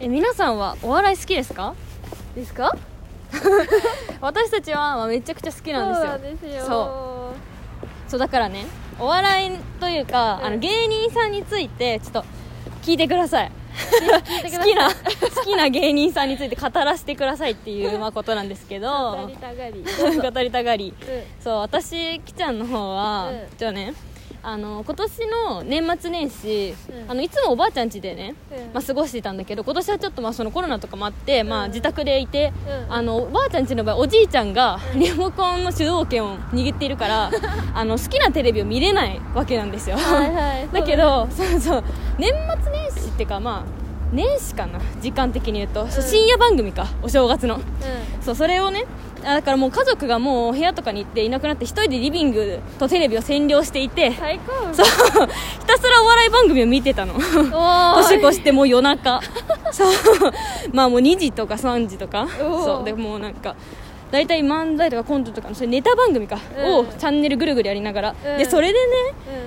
え皆さんはお笑い好きですか？ですか？私たちはまあめちゃくちゃ好きなんですよ。そうそそうだからねお笑いというか、うん。あの芸人さんについてちょっと聞いてください。好きな好きな芸人さんについて語らせてくださいっていうまあことなんですけど。語りたがり。語りたがり。うん。そう私きちゃんの方は、うん。じゃあねあの今年の年末年始、うん。あのいつもおばあちゃん家でね、うん。まあ、過ごしてたんだけど今年はちょっとまあそのコロナとかもあって、まあ、うん。自宅でいて、うんあのおばあちゃん家の場合おじいちゃんがリモコンの主導権を握っているから あの好きなテレビを見れないわけなんですよ、はいはい。だけどそうそう。年末年始っていうかまあ年始かな。時間的に言うと、そううん。深夜番組か。お正月の。うそうそれをねあだからもう家族がもう部屋とかに行っていなくなって一人でリビングとテレビを占領していてん最高。そう。ひたすらお笑い番組を見てたの。年越してもう夜中。そう。まあもう2時とか3時とか。そう。でもうなんか大体漫才とかコントとかのそれネタ番組か、うん。をチャンネルぐるぐるやりながら、うん。でそれでね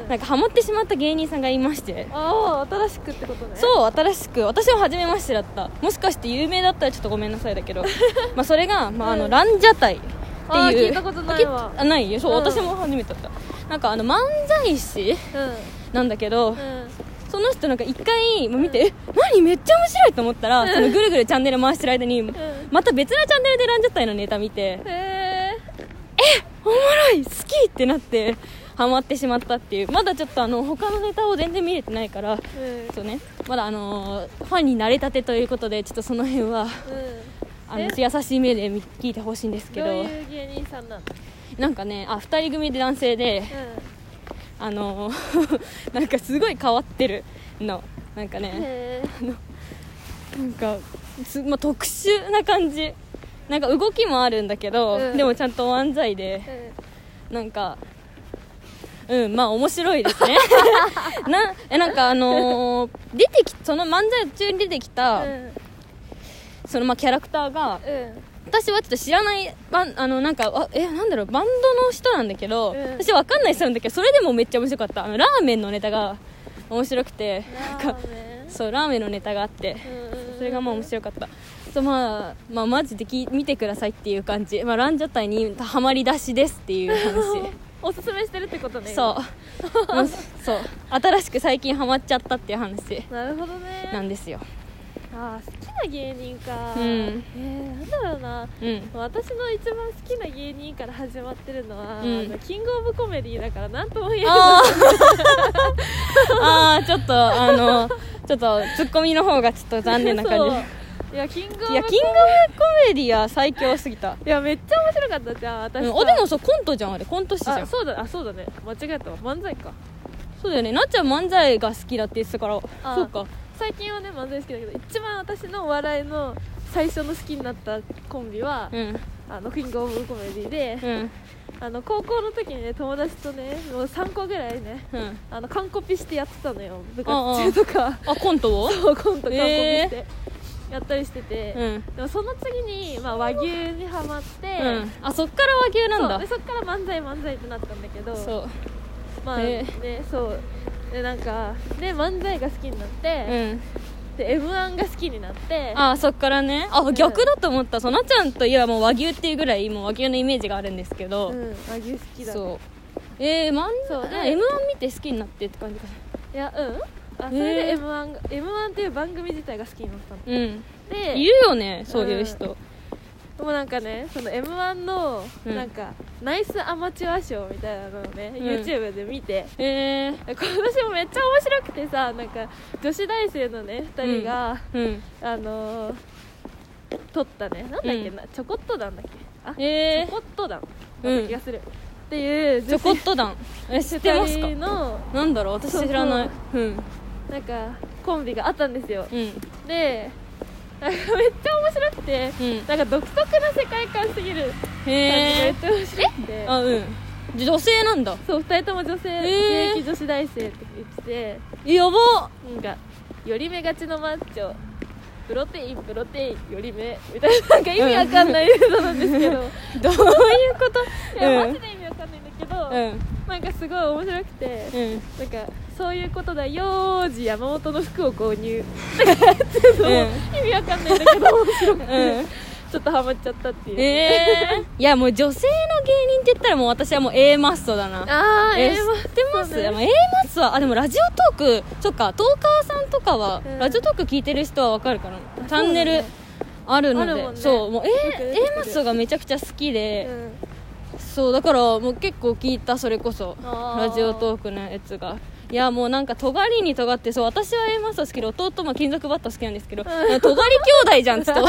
うん。なんかハマってしまった芸人さんがいまして。ああ新しくってことね。そう新しく。私は初めましてだった。もしかして有名だったらちょっとごめんなさいだけど。まあそれが、まあ、あのうん。ランジャタイっていう。聞いたことないわ。あないよ。そう、うん。私も初めてだった。なんかあの漫才師うん。なんだけど、うん。その人なんか一回もう見て、え何めっちゃ面白いと思ったら、そのぐるぐるチャンネル回してる間に、また別なチャンネルでランジャタイのネタ見て。へえおもろい。好きってなってハマってしまったっていう。まだちょっとあの他のネタを全然見れてないから。うん。そうね。まだあのーファンになれたてということでちょっとその辺はあのえ？優しい目で見聞いてほしいんですけど。どういう芸人さんなの？なんかねあ2人組で男性であのー なんかすごい変わってるの。なんかうんねへなんかす、まあ、特殊な感じ。なんか動きもあるんだけど、うん。でもちゃんと漫才でえなんかうんまあ面白いですね。なえなんかあのー出てきその漫才中に出てきた、うん。そのまあキャラクターがうん。私はちょっと知らないバンあのなんかあえなんだろうバンドの人なんだけど、うん。私わかんない人なんだけどそれでもめっちゃ面白かった。あのラーメンのネタが面白くてなんかラーメン。そうラーメンのネタがあってうんそれがまあ面白かった。そうまあ、まあ、マジでき見てくださいっていう感じ、まあ、ランジャタイにハマり出しですっていう話 おすすめしてるってことね。そう。そう。新しく最近ハマっちゃったっていう話。なるほどね。なんですよ。あー好きな芸人か。うん。えー、なんだろうな。うん。私の一番好きな芸人から始まってるのは、うん。あのキングオブコメディだからなんとも言えない。あー。あーちょっとあのちょっとツッコミの方がちょっと残念な感じ。いやキングオブコメディは最強すぎた、いやめっちゃ面白かったじゃん私さ。うん、おでもそうコントじゃんあれ。コント師じゃん。あそうだあそうだね。間違えたわ。漫才か。そうだよね。なっちゃん漫才が好きだって言ってたから。あそうか。最近はね漫才好きだけど一番私のお笑いの最初の好きになったコンビは、うん。あのキングオブコメディで、うんあの高校の時にね友達とねもう3個ぐらいねうん。あの完コピしてやってたのよ部活中とか。あコントを？そうコント完コピしてやったりしてて、うん。でもその次に、まあ、和牛にはまって、うん。あそっから和牛なんだ。そそっから漫才漫才ってなったんだけど。そう。まあへねそう。でなんかで漫才が好きになって、うんで m 1が好きになって。あそっからね。あ逆だと思った。そなちゃんといえばもう和牛っていうぐらいもう和牛のイメージがあるんですけど、うん、和牛好きだそう。えー、漫そう才で m 1見て好きになってって感じかいやうん。あそれで m 1が m 1っていう番組自体が好きになったの。うん。でいるよねそういう人、でもなんかねその m 1のうん。なんか、ナイスアマチュア賞みたいなのをね、うん。YouTube で見てえー、今年もめっちゃ面白くてさなんか女子大生のね2人が、うん。あのー撮ったねなんだっけな、ちょこっと団だっけ？あ、えちょこっと団だった気がする、っていうー、ちょこっと団。え知ってますか？2人のなんだろう私知らない。うん。なんかコンビがあったんですよ、うん。でなんかめっちゃ面白くて、うん。なんか独特な世界観すぎる。感じがめっちゃ面白くて。あうん。女性なんだ。そう2人とも女性、へー。現役女子大生って言ってて。やば。なんか寄り目がちのマッチョ。プロテインプロテイン寄り目みたいななんか意味わかんない映像なんですけど、どういうこと？いや、うん。マジで意味わかんないんだけど、うん。なんかすごい面白くて、うん。なんかそういうことだよーじ山本の服を購入。ってるの、うん意意味わかんないんだけど。面白くて、うん。ちょっとハマっちゃったっていう。ええいやもう女性の芸人って言ったらもう私はもう A マッソだな。ああええーま知ってます、ねまあ A マッソはあでもラジオトークそっかトーカーさんとかは、うん。ラジオトーク聞いてる人はわかるかな。あチャンネルあるので。ね。そうもう A, A マッソがめちゃくちゃ好きで、うん。そうだからもう結構聞いたそれこそ。ラジオトークのやつがいやもうなんか尖りに尖ってそう私は A マッソ好きで弟も金属バット好きなんですけど、尖り兄弟じゃんっつって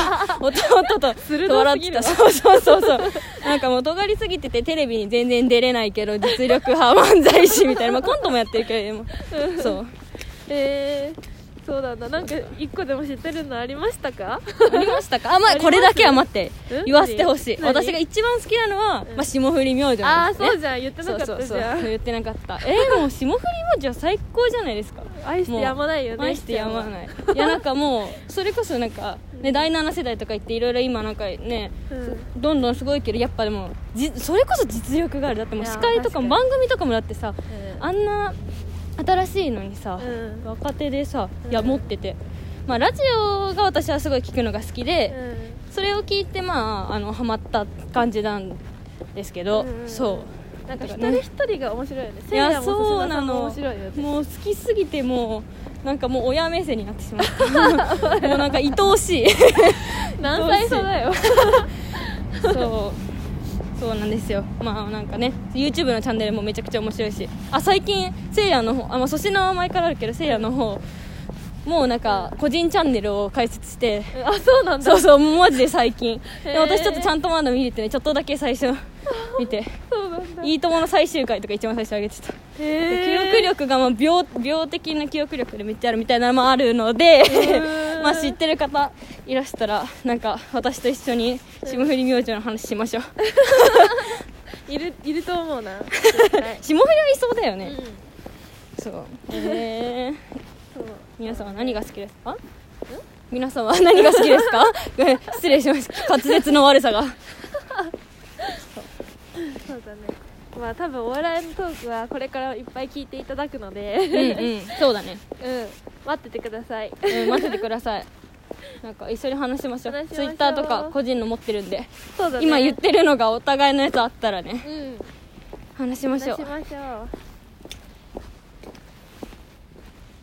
弟と鋭笑ってた。そうそうそうそう。なんかもう尖りすぎててテレビに全然出れないけど実力派漫才師みたいな、まあ、コントもやってるけどでも。そう。えー、そうなんだなんか一個でも知ってるのありましたか？ありましたか？あまあこれだけは待ってうん？言わせてほしい。何？私が一番好きなのは、うん。まあ、霜降り明星ですね。あそうじゃん言ってなかったじゃん。そうそうそう言ってなかった。えー、もう霜降り明星は最高じゃないですか。愛してやまないよね愛してやまない。いやなんかもうそれこそなんか、ね、第7世代とか言っていろいろ今なんかねうん。どんどんすごいけどやっぱでもじそれこそ実力がある。だってもう司会とか番組とかもだってさうん。あんな新しいのにさ、うん。若手でさうん。いや持ってて、まあ、ラジオが私はすごい聞くのが好きで、うそれを聞いてまああのハマった感じなんですけど、うんそうんなんか一人一人が面白いよね。いやせいやもそうなの。面白いよね。もう好きすぎてもうなんかもう親目線になってしまった。もうなんか愛おしい。何歳差だよ。そうそうなんですよ。まあなんかね YouTube のチャンネルもめちゃくちゃ面白いし。あ最近せいやの方あ、まあ、粗品は前からあるけどせいやの方もうなんか個人チャンネルを開設して。あそうなんだ。そうそうマジで最近。で私ちょっとちゃんとまだ見れてねちょっとだけ最初 見て。いいともの最終回とか一番最初上げてた。へ記憶力がまあ病病的な記憶力でめっちゃあるみたいなのもあるのでー。まあ知ってる方いらしたらなんか私と一緒に霜降り明星の話しましょう。いるいると思うな。霜降りはいそうだよね、うん。そう。えー、そう。皆さんは何が好きですか？皆さんは何が好きですか？失礼しました。滑舌の悪さが。そうだね。まあ多分お笑いのトークはこれからいっぱい聞いていただくのうんでうん。そうだね、うん。待っててください。うん、待っててくださいなんか一緒に話しましょう。ツイッターとか個人の持ってるんで。ね。今言ってるのがお互いのやつあったらね。うん。話しましょう